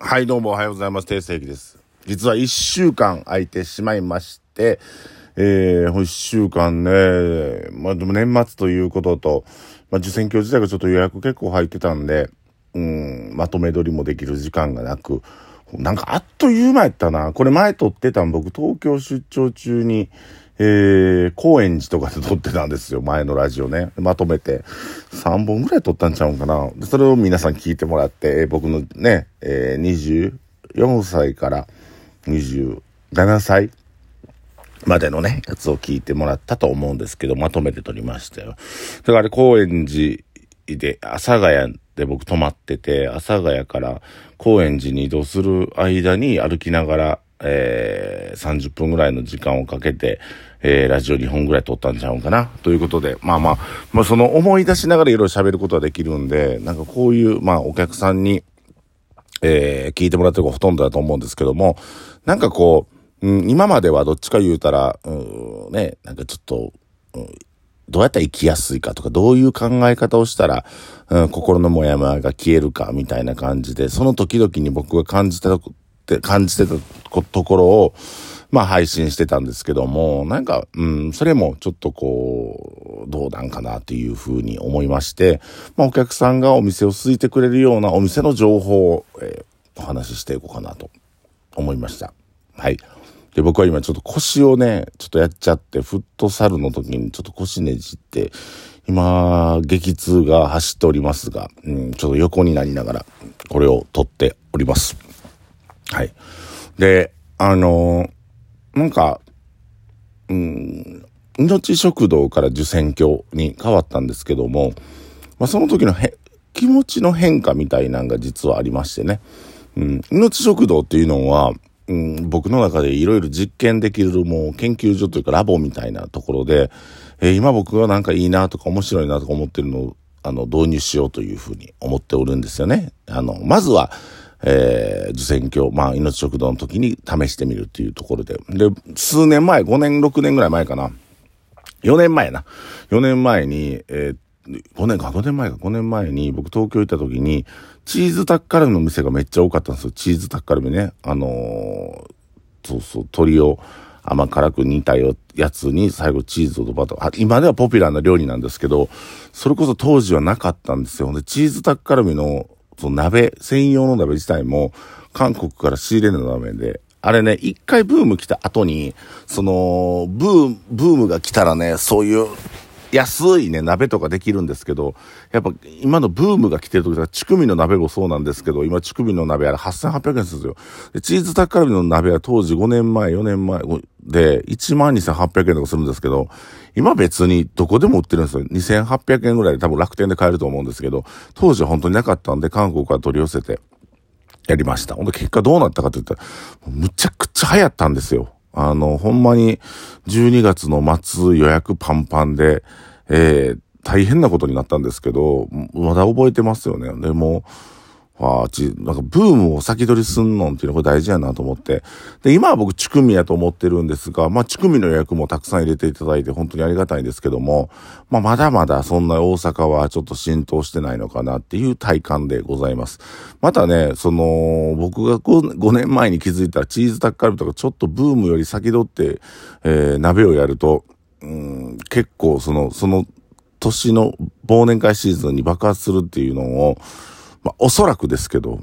はい、どうもおはようございます。定世紀です。実は一週間空いてしまいまして、えー、一週間ね、まあでも年末ということと、まあ受選挙自体がちょっと予約結構入ってたんで、うん、まとめ撮りもできる時間がなく、なんかあっという間やったな。これ前撮ってたん僕東京出張中に、えー、高円寺とかで撮ってたんですよ。前のラジオね。まとめて。3本ぐらい撮ったんちゃうんかな。それを皆さん聞いてもらって、僕のね、えー、24歳から27歳までのね、やつを聞いてもらったと思うんですけど、まとめて撮りましたよ。だから、高円寺で、阿佐ヶ谷で僕泊まってて、阿佐ヶ谷から高円寺に移動する間に歩きながら、えー、30分ぐらいの時間をかけて、えー、ラジオ2本ぐらい撮ったんちゃうんかな。ということで、まあまあ、まあその思い出しながらいろいろ喋ることはできるんで、なんかこういう、まあお客さんに、えー聞いてもらってる子がほとんどだと思うんですけども、なんかこう、うん、今まではどっちか言うたら、うん、ね、なんかちょっと、うんどうやったら生きやすいかとか、どういう考え方をしたら、うん、心のモヤモヤが消えるかみたいな感じで、その時々に僕が感じたって、感じてたところを、まあ配信してたんですけども、なんか、うん、それもちょっとこう、どうなんかなっていうふうに思いまして、まあお客さんがお店を空いてくれるようなお店の情報を、えーお話ししていこうかなと思いました。はい。で、僕は今ちょっと腰をね、ちょっとやっちゃって、フットサルの時にちょっと腰ねじって、今、激痛が走っておりますが、うん、ちょっと横になりながら、これを撮っております。はい。で、あのーなんか、うん、命食堂から受選挙に変わったんですけども、まあ、その時のへ気持ちの変化みたいなのが実はありましてね。うん、命食堂っていうのは、うん、僕の中でいろいろ実験できるもう研究所というかラボみたいなところで、えー今僕がなんかいいなとか面白いなとか思ってるのをあの導入しようというふうに思っておるんですよね。あの、まずは、えー受選挙、まあ、命食堂の時に試してみるっていうところで。で、数年前、5年、6年ぐらい前かな。4年前な。4年前に、えー5年か、5年前か、5年前に僕東京行った時に、チーズタッカルビの店がめっちゃ多かったんですよ。チーズタッカルビね。あのーそうそう、鶏を甘辛く煮たよやつに最後チーズとバター。あ今ではポピュラーな料理なんですけど、それこそ当時はなかったんですよ。で、チーズタッカルビのその鍋、専用の鍋自体も韓国から仕入れの鍋で、あれね、一回ブーム来た後に、その、ブーム、ブームが来たらね、そういう、安いね、鍋とかできるんですけど、やっぱ今のブームが来てる時は、乳首の鍋もそうなんですけど、今乳首の鍋あれ8800円するんですよ。で、チーズタッカルビの鍋は当時5年前、4年前で12,800円とかするんですけど、今別にどこでも売ってるんですよ。2800円ぐらいで多分楽天で買えると思うんですけど、当時は本当になかったんで、韓国から取り寄せて、やりました。ほんで結果どうなったかって言ったら、むちゃくちゃ流行ったんですよ。あの、ほんまに12月の末予約パンパンで、えー、大変なことになったんですけど、まだ覚えてますよね。でも、ああ、ち、なんかブームを先取りすんのんっていうのが大事やなと思って。で、今は僕、チュクミやと思ってるんですが、まあ、チクミの予約もたくさん入れていただいて本当にありがたいんですけども、まあ、まだまだそんな大阪はちょっと浸透してないのかなっていう体感でございます。またね、その、僕が 5, 5年前に気づいたチーズタッカルビとかちょっとブームより先取って、えー、鍋をやると、うん、結構その、その年の忘年会シーズンに爆発するっていうのを、まあ、おそらくですけど、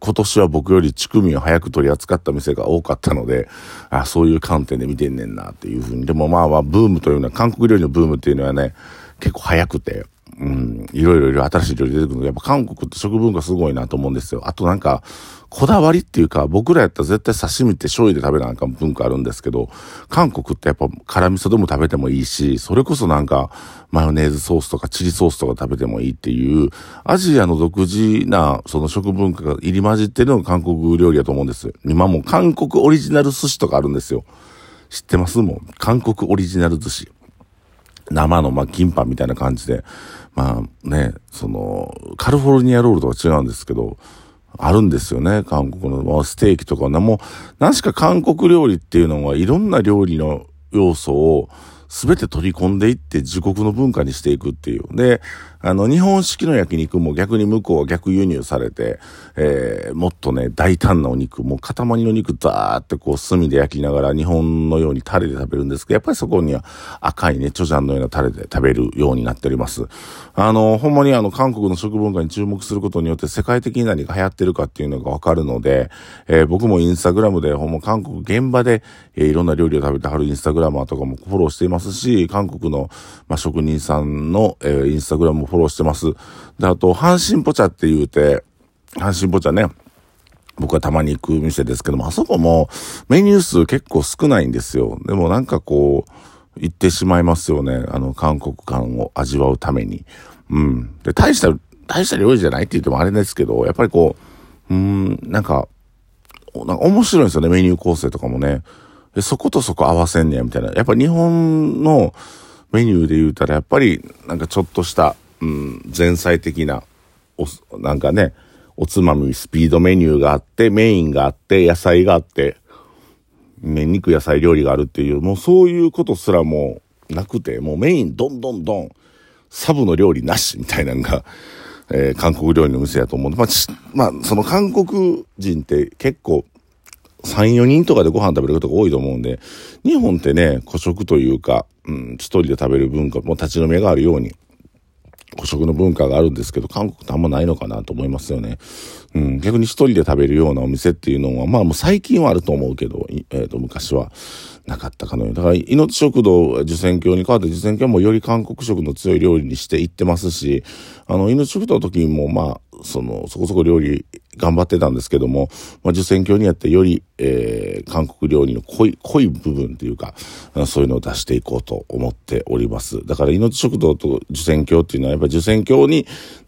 今年は僕より乳首を早く取り扱った店が多かったので、あそういう観点で見てんねんなっていうふうに。でもまあまあ、ブームというのは、韓国料理のブームっていうのはね、結構早くて、うん、いろいろいろ新しい料理出てくるの、やっぱ韓国って食文化すごいなと思うんですよ。あとなんか、こだわりっていうか、僕らやったら絶対刺身って醤油で食べなあか文化あるんですけど、韓国ってやっぱ辛味噌でも食べてもいいし、それこそなんか、マヨネーズソースとかチリソースとか食べてもいいっていう、アジアの独自なその食文化が入り混じってるのが韓国料理だと思うんです。今もう韓国オリジナル寿司とかあるんですよ。知ってます？もん。韓国オリジナル寿司。生の、まあ、金パンみたいな感じで、まあね、その、カリフォルニアロールとは違うんですけど、あるんですよね、韓国の、まあ、ステーキとかな、もう、何しか韓国料理っていうのはいろんな料理の要素を全て取り込んでいって自国の文化にしていくっていう。で、あの、日本式の焼肉も逆に向こうは逆輸入されて、えー、もっとね、大胆なお肉、もう塊の肉ザーってこう炭で焼きながら日本のようにタレで食べるんですけど、やっぱりそこには赤いね、チョジャンのようなタレで食べるようになっております。あの、ほんまにあの、韓国の食文化に注目することによって世界的に何が流行ってるかっていうのがわかるので、えー、僕もインスタグラムでほんま韓国現場で、えー、いろんな料理を食べてはるインスタグラマーとかもフォローしていますし、韓国の、まあ、職人さんの、えー、インスタグラムもフォローしてます。で、あと、阪神ポチャって言うて、阪神ポチャね、僕はたまに行く店ですけども、あそこもメニュー数結構少ないんですよ。でもなんかこう、行ってしまいますよね。あの、韓国感を味わうために。うん。で、大した、大した料理じゃないって言ってもあれですけど、やっぱりこう、うん、なんか、なんか面白いんですよね、メニュー構成とかもね。で、そことそこ合わせんねや、みたいな。やっぱ日本のメニューで言うたら、やっぱり、なんかちょっとした、うん、前菜的な、お、なんかね、おつまみ、スピードメニューがあって、メインがあって、野菜があって、ね、肉野菜料理があるっていう、もうそういうことすらもうなくて、もうメインどんどんどん、サブの料理なしみたいなのが、えー、韓国料理の店やと思う。んで、まあ、まあ、その韓国人って結構、3、4人とかでご飯食べることが多いと思うんで、日本ってね、古食というか、うん、一人で食べる文化も立ち飲みがあるように、古食の文化があるんですけど、韓国ってあんまないのかなと思いますよね。うん、逆に一人で食べるようなお店っていうのは、まあもう最近はあると思うけど、えっ、ー、と、昔はなかったかのように。だから、命食堂、受選教に代わって受選教もより韓国食の強い料理にしていってますし、あの、命食堂の時にも、まあ、その、そこそこ料理頑張ってたんですけども、まあ、受選教にやってより、えー、韓国料理の濃い、濃い部分っていうか、そういうのを出していこうと思っております。だから命食堂と受選教っていうのはやっぱ受選教に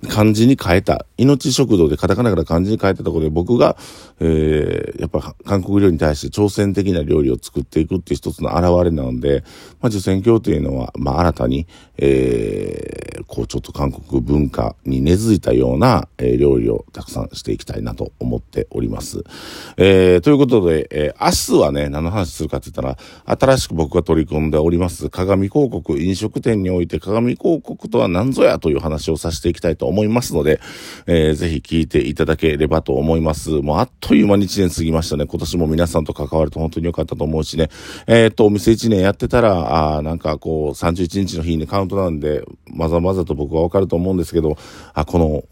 漢字に変えた、命食堂でカタカナから漢字に変えたところで僕が、えー、やっぱ韓国料理に対して挑戦的な料理を作っていくっていう一つの表れなので、まあ、受選教っていうのは、まあ、新たに、えー、こうちょっと韓国文化に根付いたような、えー、料理をたくさんしていきたいなと思っております。えー、ということで、えー、明日はね、何の話するかって言ったら、新しく僕が取り組んでおります鏡広告、飲食店において鏡広告とは何ぞやという話をさせていきたいと思いますので、えー、ぜひ聞いていただければと思います。もうあっという間に1年過ぎましたね。今年も皆さんと関わると本当に良かったと思うしね。えっ、と、お店1年やってたら、あなんかこう、31日の日にカウントダウンで、まざまざと僕はわかると思うんですけど、あ、この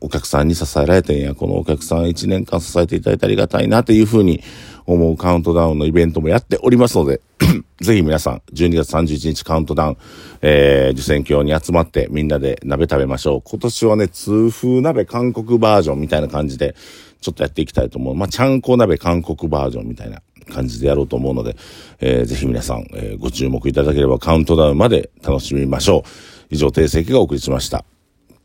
お客さんに支えられてんや、このお客さん1年間支えていただいてありがたいなというふうに思うカウントダウンのイベントもやっておりますので、ぜひ皆さん、12月31日カウントダウン、えー、受選教に集まってみんなで鍋食べましょう。今年はね、通風鍋韓国バージョンみたいな感じで、ちょっとやっていきたいと思う。まあ、ちゃんこ鍋韓国バージョンみたいな感じでやろうと思うので、えー、ぜひ皆さん、えー、ご注目いただければカウントダウンまで楽しみましょう。以上、定石がお送りしました。